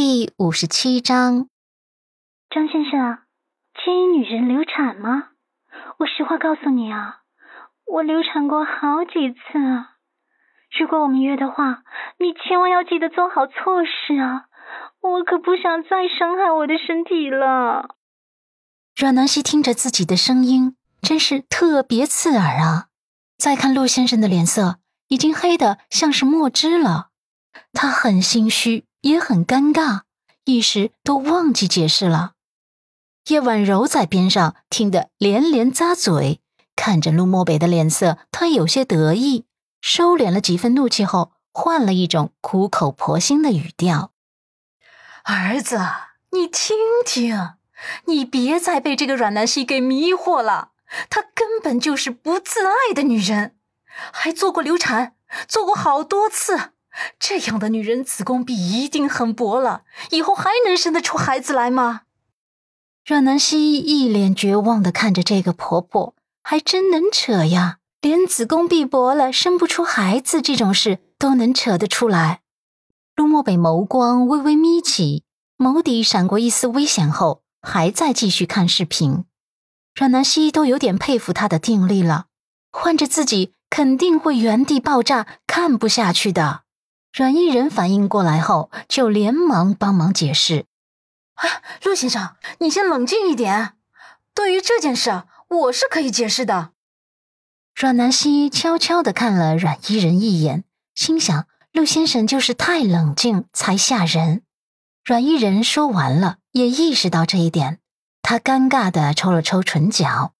第五十七章，张先生，建议女人流产吗？我实话告诉你啊，我流产过好几次啊。如果我们约的话，你千万要记得做好措施啊！我可不想再伤害我的身体了。阮南希听着自己的声音，真是特别刺耳啊！再看陆先生的脸色，已经黑的像是墨汁了，他很心虚。也很尴尬，一时都忘记解释了。叶婉柔在边上听得连连咂嘴，看着陆漠北的脸色，她有些得意，收敛了几分怒气后，换了一种苦口婆心的语调：“儿子，你听听，你别再被这个阮南希给迷惑了。她根本就是不自爱的女人，还做过流产，做过好多次。”这样的女人子宫壁一定很薄了，以后还能生得出孩子来吗？阮南希一脸绝望的看着这个婆婆，还真能扯呀，连子宫壁薄了生不出孩子这种事都能扯得出来。陆漠北眸光微微眯起，眸底闪过一丝危险后，还在继续看视频。阮南希都有点佩服他的定力了，换着自己肯定会原地爆炸，看不下去的。阮依人反应过来后，就连忙帮忙解释：“啊，陆先生，你先冷静一点。对于这件事，我是可以解释的。”阮南希悄悄地看了阮依人一眼，心想：“陆先生就是太冷静才吓人。”阮依人说完了，也意识到这一点，他尴尬地抽了抽唇角。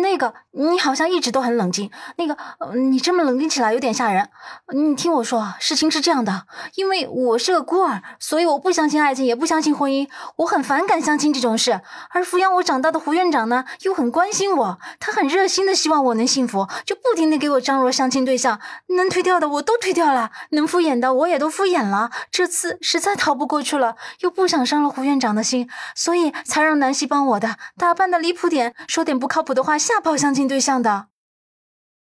那个，你好像一直都很冷静。那个，你这么冷静起来有点吓人。你听我说，事情是这样的，因为我是个孤儿，所以我不相信爱情，也不相信婚姻，我很反感相亲这种事。而抚养我长大的胡院长呢，又很关心我，他很热心的希望我能幸福，就不停的给我张罗相亲对象，能推掉的我都推掉了，能敷衍的我也都敷衍了。这次实在逃不过去了，又不想伤了胡院长的心，所以才让南希帮我的，打扮的离谱点，说点不靠谱的话。吓跑相亲对象的，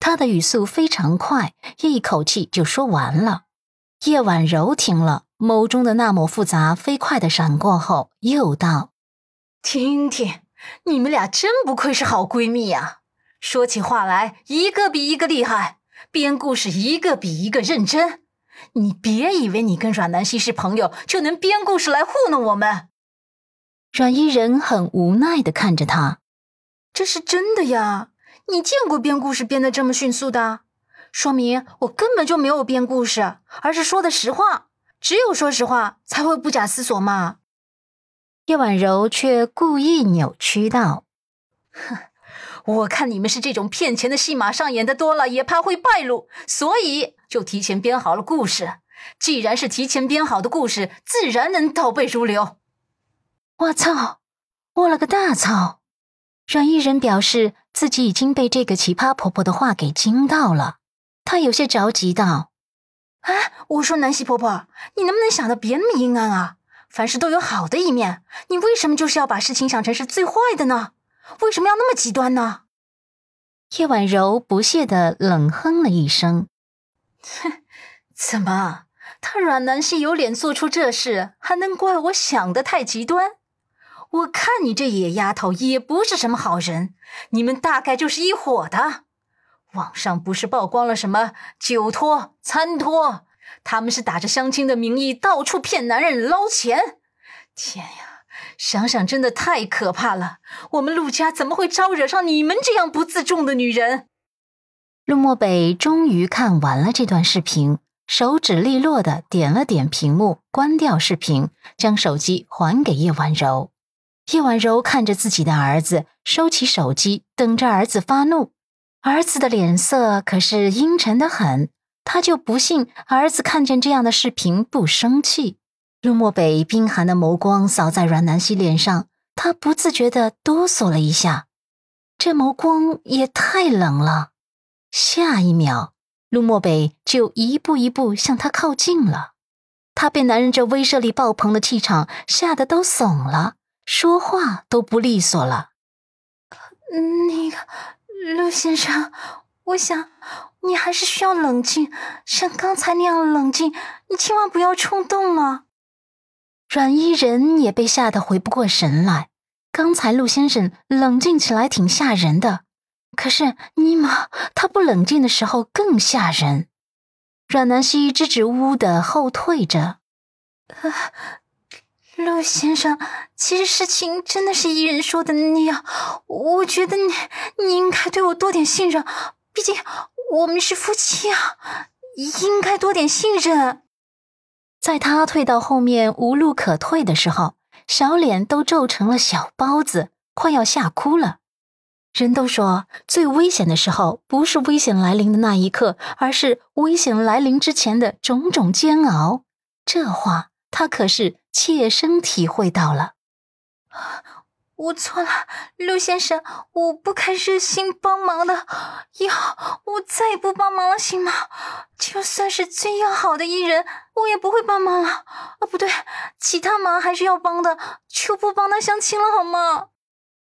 他的语速非常快，一口气就说完了。叶婉柔听了，眸中的那抹复杂飞快的闪过后，又道：“听听，你们俩真不愧是好闺蜜呀，说起话来一个比一个厉害，编故事一个比一个认真。你别以为你跟阮南希是朋友，就能编故事来糊弄我们。”阮依人很无奈的看着他。这是真的呀！你见过编故事编得这么迅速的？说明我根本就没有编故事，而是说的实话。只有说实话才会不假思索嘛。叶婉柔却故意扭曲道：“哼，我看你们是这种骗钱的戏码上演的多了，也怕会败露，所以就提前编好了故事。既然是提前编好的故事，自然能倒背如流。”我操！我了个大操！阮依人表示自己已经被这个奇葩婆婆的话给惊到了，她有些着急道：“啊，我说南希婆婆，你能不能想的别那么阴暗啊？凡事都有好的一面，你为什么就是要把事情想成是最坏的呢？为什么要那么极端呢？”叶婉柔不屑的冷哼了一声：“哼，怎么，他阮南希有脸做出这事，还能怪我想的太极端？”我看你这野丫头也不是什么好人，你们大概就是一伙的。网上不是曝光了什么酒托、餐托，他们是打着相亲的名义到处骗男人捞钱。天呀，想想真的太可怕了。我们陆家怎么会招惹上你们这样不自重的女人？陆漠北终于看完了这段视频，手指利落的点了点屏幕，关掉视频，将手机还给叶婉柔。叶婉柔看着自己的儿子，收起手机，等着儿子发怒。儿子的脸色可是阴沉的很，他就不信儿子看见这样的视频不生气。陆漠北冰寒的眸光扫在阮南希脸上，他不自觉地哆嗦了一下，这眸光也太冷了。下一秒，陆漠北就一步一步向他靠近了，他被男人这威慑力爆棚的气场吓得都怂了。说话都不利索了。那个陆先生，我想你还是需要冷静，像刚才那样冷静。你千万不要冲动了。阮伊人也被吓得回不过神来。刚才陆先生冷静起来挺吓人的，可是尼玛他不冷静的时候更吓人。阮南希支支吾吾的后退着。陆先生，其实事情真的是伊人说的那样。我觉得你你应该对我多点信任，毕竟我们是夫妻啊，应该多点信任。在他退到后面无路可退的时候，小脸都皱成了小包子，快要吓哭了。人都说最危险的时候不是危险来临的那一刻，而是危险来临之前的种种煎熬。这话他可是。切身体会到了，我错了，陆先生，我不该热心帮忙的，以后我再也不帮忙了，行吗？就算是最要好的艺人，我也不会帮忙了。啊，不对，其他忙还是要帮的，就不帮他相亲了，好吗？